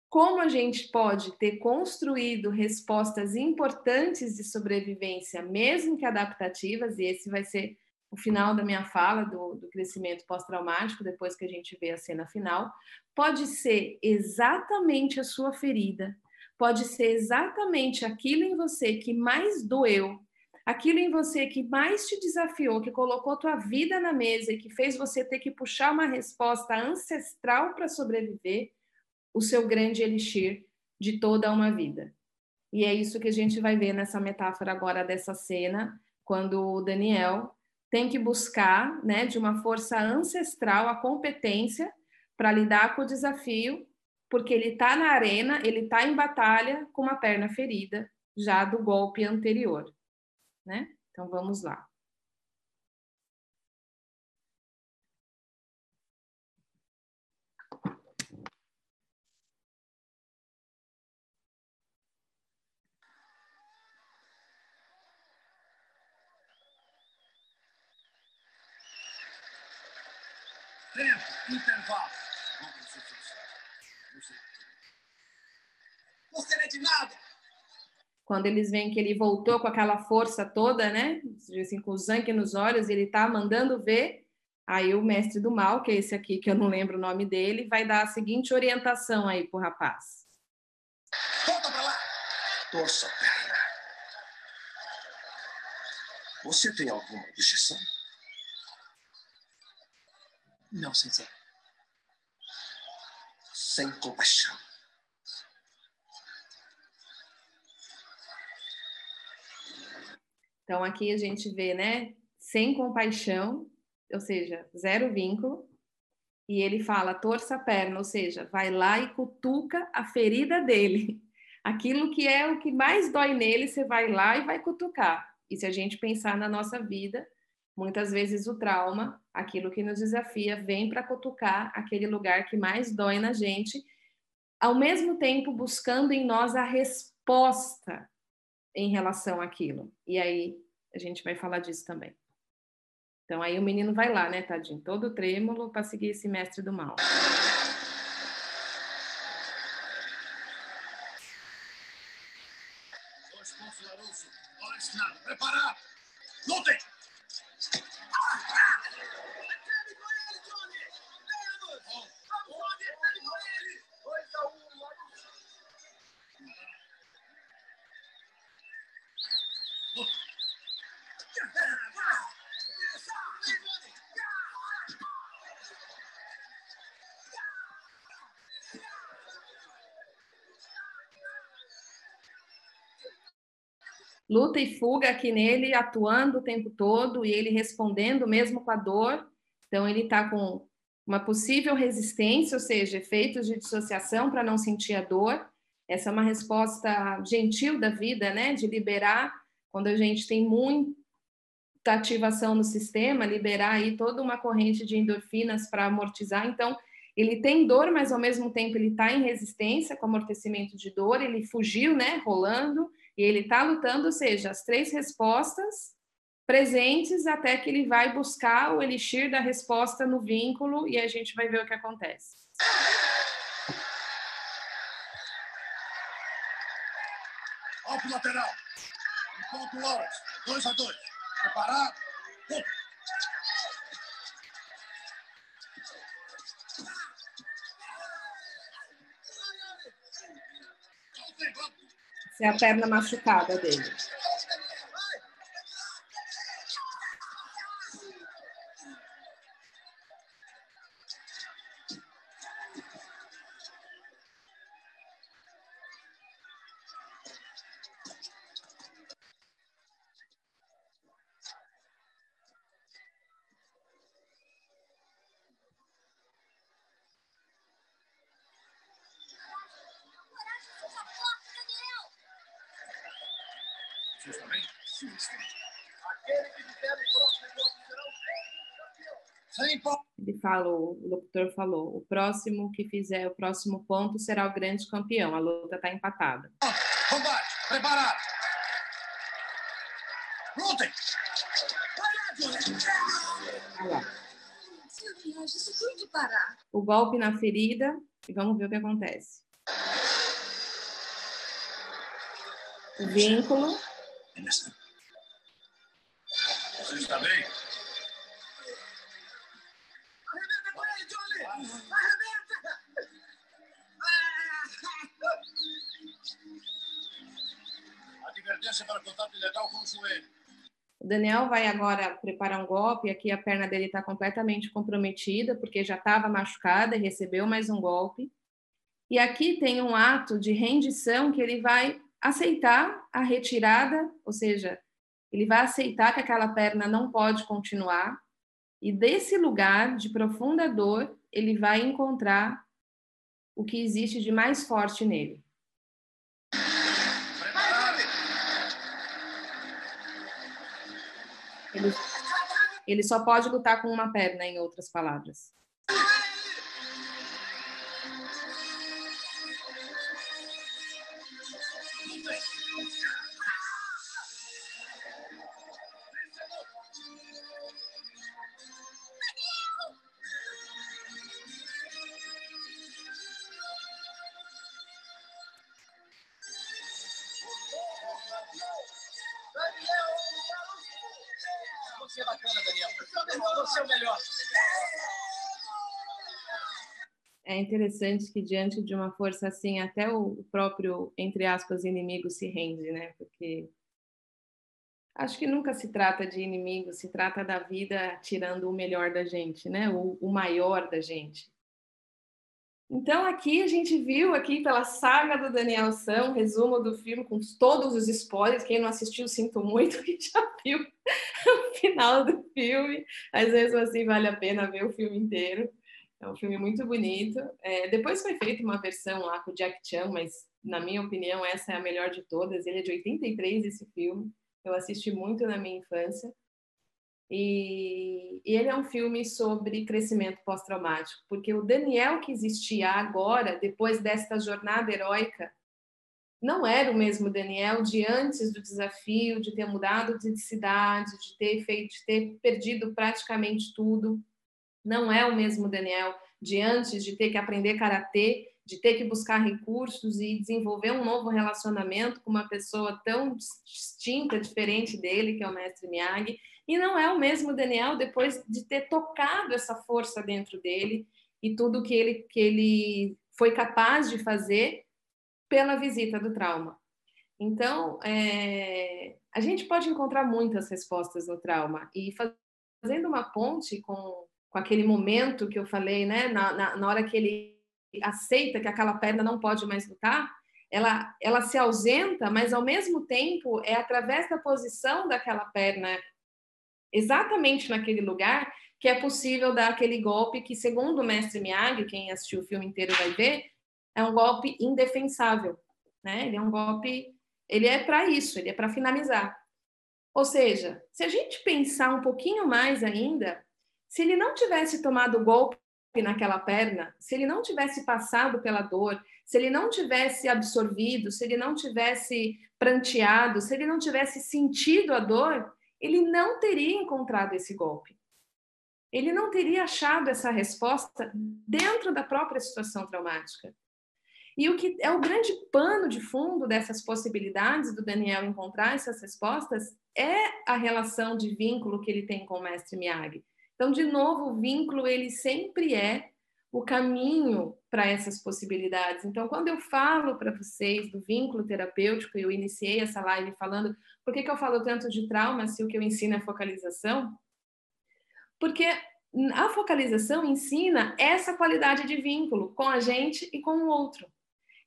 como a gente pode ter construído respostas importantes de sobrevivência, mesmo que adaptativas, e esse vai ser o final da minha fala do, do crescimento pós-traumático, depois que a gente vê a cena final, pode ser exatamente a sua ferida, pode ser exatamente aquilo em você que mais doeu, aquilo em você que mais te desafiou, que colocou tua vida na mesa e que fez você ter que puxar uma resposta ancestral para sobreviver o seu grande elixir de toda uma vida. E é isso que a gente vai ver nessa metáfora agora dessa cena, quando o Daniel tem que buscar, né, de uma força ancestral, a competência para lidar com o desafio, porque ele está na arena, ele está em batalha com uma perna ferida já do golpe anterior, né? Então vamos lá. Tempo, intervalo. Você não é de nada. Quando eles veem que ele voltou com aquela força toda, né? Assim, com o zanque nos olhos, ele tá mandando ver. Aí o mestre do mal, que é esse aqui, que eu não lembro o nome dele, vai dar a seguinte orientação aí pro rapaz. Volta pra lá. Torça a perna. Você tem alguma objeção? Não, sensei. Sem compaixão. Então aqui a gente vê, né? Sem compaixão, ou seja, zero vínculo, e ele fala torça a perna, ou seja, vai lá e cutuca a ferida dele. (laughs) Aquilo que é o que mais dói nele, você vai lá e vai cutucar. E se a gente pensar na nossa vida, muitas vezes o trauma, aquilo que nos desafia, vem para cutucar aquele lugar que mais dói na gente, ao mesmo tempo buscando em nós a resposta em relação àquilo. E aí a gente vai falar disso também. Então aí o menino vai lá, né, tadinho, todo trêmulo para seguir esse mestre do mal. Luta e fuga aqui nele, atuando o tempo todo e ele respondendo mesmo com a dor. Então, ele está com uma possível resistência, ou seja, efeitos de dissociação para não sentir a dor. Essa é uma resposta gentil da vida, né? De liberar, quando a gente tem muita ativação no sistema, liberar aí toda uma corrente de endorfinas para amortizar. Então, ele tem dor, mas ao mesmo tempo ele está em resistência com amortecimento de dor, ele fugiu, né? Rolando e ele está lutando, ou seja, as três respostas presentes até que ele vai buscar o elixir da resposta no vínculo e a gente vai ver o que acontece. Alto lateral. Enquanto Lawrence. Dois a dois. Preparado. É a perna machucada dele. Falou, o locutor falou, o próximo que fizer o próximo ponto será o grande campeão. A luta está empatada. Combate, preparado. Lutem. O golpe na ferida e vamos ver o que acontece. O vínculo. Você está bem? Para contato ilegal com o joelho. O Daniel vai agora preparar um golpe. Aqui a perna dele está completamente comprometida, porque já estava machucada e recebeu mais um golpe. E aqui tem um ato de rendição que ele vai aceitar a retirada, ou seja, ele vai aceitar que aquela perna não pode continuar, e desse lugar de profunda dor, ele vai encontrar o que existe de mais forte nele. Ele, só pode lutar com uma perna, em outras palavras. É interessante que diante de uma força assim, até o próprio, entre aspas, inimigo se rende, né? Porque acho que nunca se trata de inimigo, se trata da vida tirando o melhor da gente, né? O, o maior da gente. Então aqui a gente viu aqui pela saga do Daniel San, resumo do filme com todos os spoilers. Quem não assistiu, sinto muito que já viu (laughs) o final do filme. Às vezes assim vale a pena ver o filme inteiro. É um filme muito bonito. É, depois foi feita uma versão lá com o Jack Chan, mas na minha opinião essa é a melhor de todas. Ele é de 83 esse filme. Eu assisti muito na minha infância. E, e ele é um filme sobre crescimento pós-traumático, porque o Daniel que existia agora, depois desta jornada heróica, não era o mesmo Daniel de antes do desafio, de ter mudado de cidade, de ter feito, de ter perdido praticamente tudo. Não é o mesmo Daniel de antes de ter que aprender karatê, de ter que buscar recursos e desenvolver um novo relacionamento com uma pessoa tão distinta, diferente dele, que é o mestre Miyagi. E não é o mesmo Daniel depois de ter tocado essa força dentro dele e tudo que ele, que ele foi capaz de fazer pela visita do trauma. Então, é, a gente pode encontrar muitas respostas no trauma e fazendo uma ponte com, com aquele momento que eu falei, né, na, na, na hora que ele aceita que aquela perna não pode mais lutar, ela, ela se ausenta, mas ao mesmo tempo é através da posição daquela perna exatamente naquele lugar que é possível dar aquele golpe que, segundo o mestre Miyagi, quem assistiu o filme inteiro vai ver, é um golpe indefensável, né? Ele é um golpe, ele é para isso, ele é para finalizar. Ou seja, se a gente pensar um pouquinho mais ainda, se ele não tivesse tomado o golpe naquela perna, se ele não tivesse passado pela dor, se ele não tivesse absorvido, se ele não tivesse pranteado, se ele não tivesse sentido a dor, ele não teria encontrado esse golpe. Ele não teria achado essa resposta dentro da própria situação traumática. E o que é o grande pano de fundo dessas possibilidades do Daniel encontrar essas respostas é a relação de vínculo que ele tem com o mestre Miyagi. Então, de novo, o vínculo ele sempre é o caminho para essas possibilidades. Então, quando eu falo para vocês do vínculo terapêutico, eu iniciei essa live falando por que, que eu falo tanto de trauma se o que eu ensino é focalização? Porque a focalização ensina essa qualidade de vínculo com a gente e com o outro.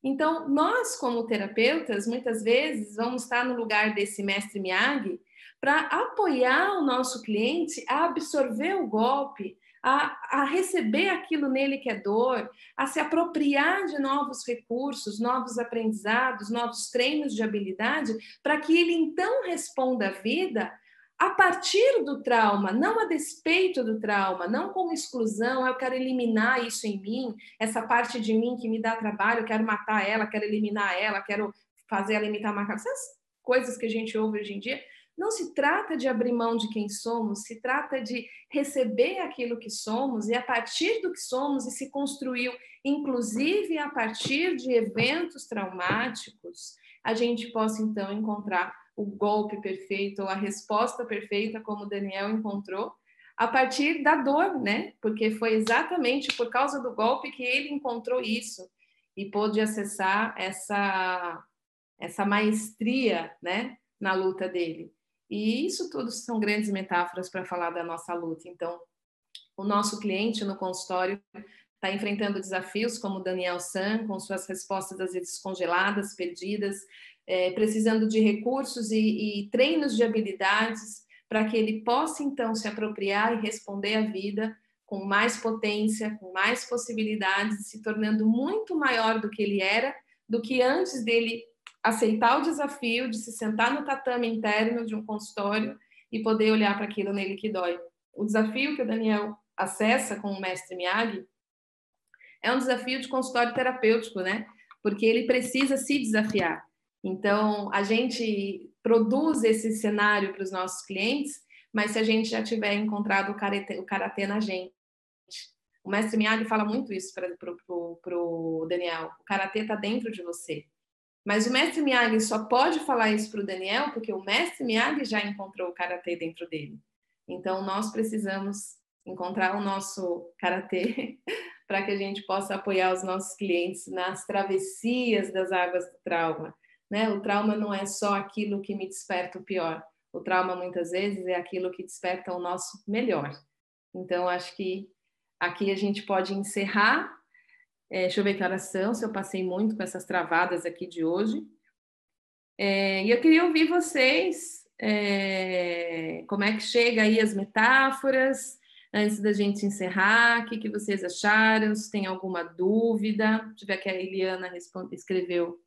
Então, nós, como terapeutas, muitas vezes vamos estar no lugar desse mestre Miyagi para apoiar o nosso cliente a absorver o golpe, a, a, receber aquilo nele que é dor, a se apropriar de novos recursos, novos aprendizados, novos treinos de habilidade, para que ele então responda à vida a partir do trauma, não a despeito do trauma, não como exclusão, eu quero eliminar isso em mim, essa parte de mim que me dá trabalho, eu quero matar ela, quero eliminar ela, quero fazer ela imitar uma essas coisas que a gente ouve hoje em dia. Não se trata de abrir mão de quem somos, se trata de receber aquilo que somos e a partir do que somos e se construiu, inclusive a partir de eventos traumáticos, a gente possa então encontrar o golpe perfeito ou a resposta perfeita, como Daniel encontrou, a partir da dor, né? Porque foi exatamente por causa do golpe que ele encontrou isso e pôde acessar essa essa maestria, né, na luta dele. E isso tudo são grandes metáforas para falar da nossa luta. Então, o nosso cliente no consultório está enfrentando desafios como Daniel San, com suas respostas às vezes congeladas, perdidas, é, precisando de recursos e, e treinos de habilidades para que ele possa então se apropriar e responder à vida com mais potência, com mais possibilidades, se tornando muito maior do que ele era, do que antes dele aceitar o desafio de se sentar no tatame interno de um consultório e poder olhar para aquilo nele que dói. O desafio que o Daniel acessa com o mestre Miyagi é um desafio de consultório terapêutico, né? Porque ele precisa se desafiar. Então, a gente produz esse cenário para os nossos clientes, mas se a gente já tiver encontrado o karatê, o karatê na gente. O mestre Miyagi fala muito isso para o Daniel. O karatê está dentro de você. Mas o mestre Miyagi só pode falar isso para o Daniel porque o mestre Miyagi já encontrou o karatê dentro dele. Então nós precisamos encontrar o nosso karatê (laughs) para que a gente possa apoiar os nossos clientes nas travessias das águas do trauma. Né? O trauma não é só aquilo que me desperta o pior. O trauma muitas vezes é aquilo que desperta o nosso melhor. Então acho que aqui a gente pode encerrar É, deixa eu ver que horas se eu passei muito com essas travadas aqui de hoje. É, e eu queria ouvir vocês, é, como é que chega aí as metáforas, antes da gente encerrar, o que, que vocês acharam, se tem alguma dúvida, deixa eu ver que a Eliana escreveu.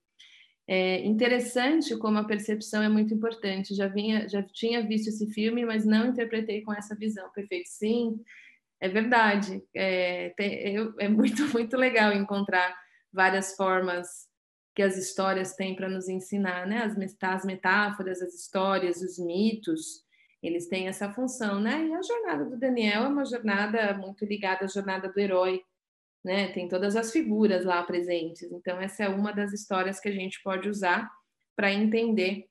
É interessante como a percepção é muito importante. Já vinha, já tinha visto esse filme, mas não interpretei com essa visão. Perfeito, sim, é verdade. É, tem, é muito (laughs) muito legal encontrar várias formas que as histórias têm para nos ensinar, né? As, as metáforas, as histórias, os mitos, eles têm essa função, né? E a jornada do Daniel é uma jornada muito ligada à jornada do herói, né? Tem todas as figuras lá presentes. Então essa é uma das histórias que a gente pode usar para entender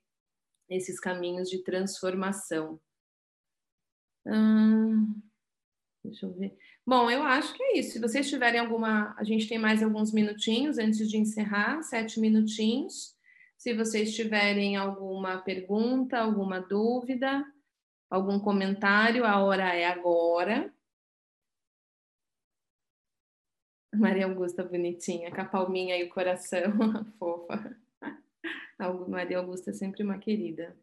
esses caminhos de transformação. Hum, deixa eu ver. Bom, eu acho que é isso. Se vocês tiverem alguma. A gente tem mais alguns minutinhos antes de encerrar sete minutinhos. Se vocês tiverem alguma pergunta, alguma dúvida, algum comentário, a hora é agora. Maria Augusta bonitinha, com a palminha e o coração, (laughs) fofa. Maria Augusta é sempre uma querida,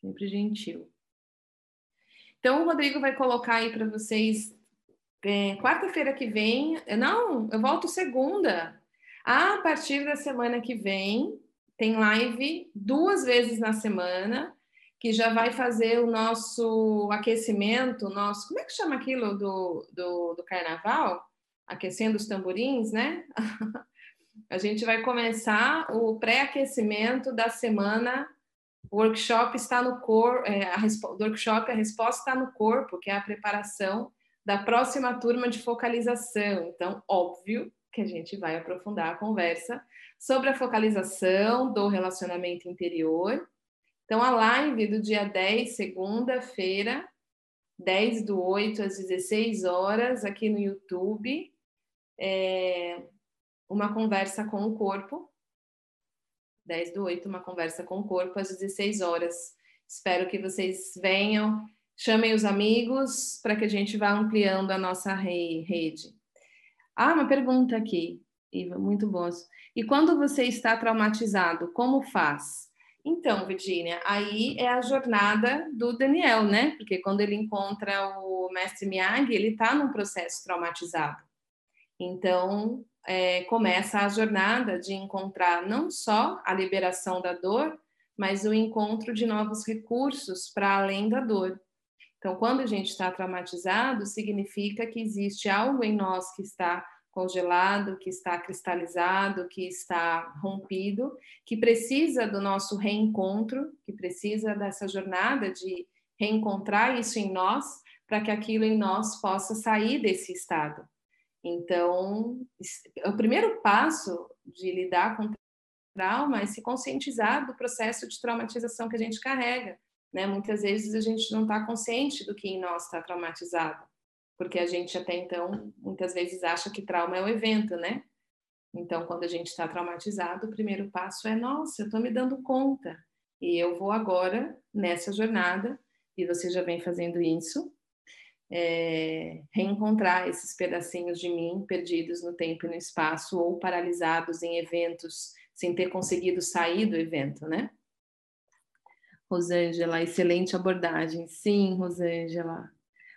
sempre gentil. Então, o Rodrigo vai colocar aí para vocês é, quarta-feira que vem. Não, eu volto segunda. A partir da semana que vem, tem live duas vezes na semana, que já vai fazer o nosso aquecimento, nosso. Como é que chama aquilo do, do, do carnaval? Aquecendo os tamborins, né? (laughs) a gente vai começar o pré-aquecimento da semana. O workshop está no corpo, é, a, workshop, a resposta está no corpo, que é a preparação da próxima turma de focalização. Então, óbvio que a gente vai aprofundar a conversa sobre a focalização do relacionamento interior. Então, a live do dia 10, segunda-feira, 10 do 8 às 16 horas, aqui no YouTube, é uma conversa com o corpo. 10 do 8, uma conversa com o corpo às 16 horas. Espero que vocês venham Chamem os amigos para que a gente vá ampliando a nossa rede. Ah, uma pergunta aqui, Iva, muito boa. E quando você está traumatizado, como faz? Então, Virginia, aí é a jornada do Daniel, né? Porque quando ele encontra o mestre Miyagi, ele está num processo traumatizado. Então, é, começa a jornada de encontrar não só a liberação da dor, mas o encontro de novos recursos para além da dor. Então, quando a gente está traumatizado, significa que existe algo em nós que está congelado, que está cristalizado, que está rompido, que precisa do nosso reencontro, que precisa dessa jornada de reencontrar isso em nós, para que aquilo em nós possa sair desse estado. Então, o primeiro passo de lidar com trauma é se conscientizar do processo de traumatização que a gente carrega. Né? Muitas vezes a gente não está consciente do que em nós está traumatizado, porque a gente até então, muitas vezes, acha que trauma é o evento, né? Então, quando a gente está traumatizado, o primeiro passo é: nossa, eu estou me dando conta, e eu vou agora nessa jornada, e você já vem fazendo isso, é, reencontrar esses pedacinhos de mim perdidos no tempo e no espaço, ou paralisados em eventos sem ter conseguido sair do evento, né? Rosângela, excelente abordagem. Sim, Rosângela.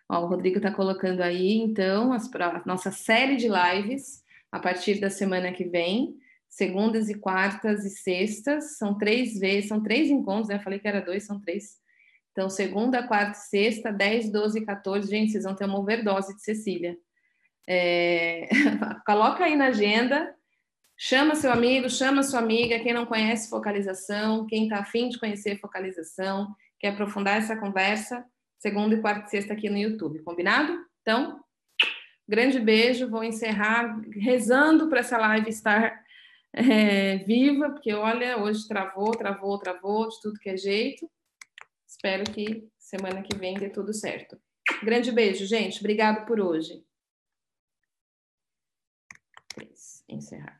Ó, o Rodrigo está colocando aí, então, as, a nossa série de lives a partir da semana que vem, segundas e quartas e sextas, são três vezes, são três encontros, né? Falei que era dois, são três. Então, segunda, quarta e sexta, 10, 12 e 14. Gente, vocês vão ter uma overdose de Cecília. É... (laughs) Coloca aí na agenda, Chama seu amigo, chama sua amiga, quem não conhece focalização, quem está afim de conhecer focalização, quer aprofundar essa conversa, segunda e quarta e sexta aqui no YouTube, combinado? Então, grande beijo, vou encerrar rezando para essa live estar é, viva, porque olha, hoje travou, travou, travou, de tudo que é jeito. Espero que semana que vem dê tudo certo. Grande beijo, gente. Obrigado por hoje. Encerrar.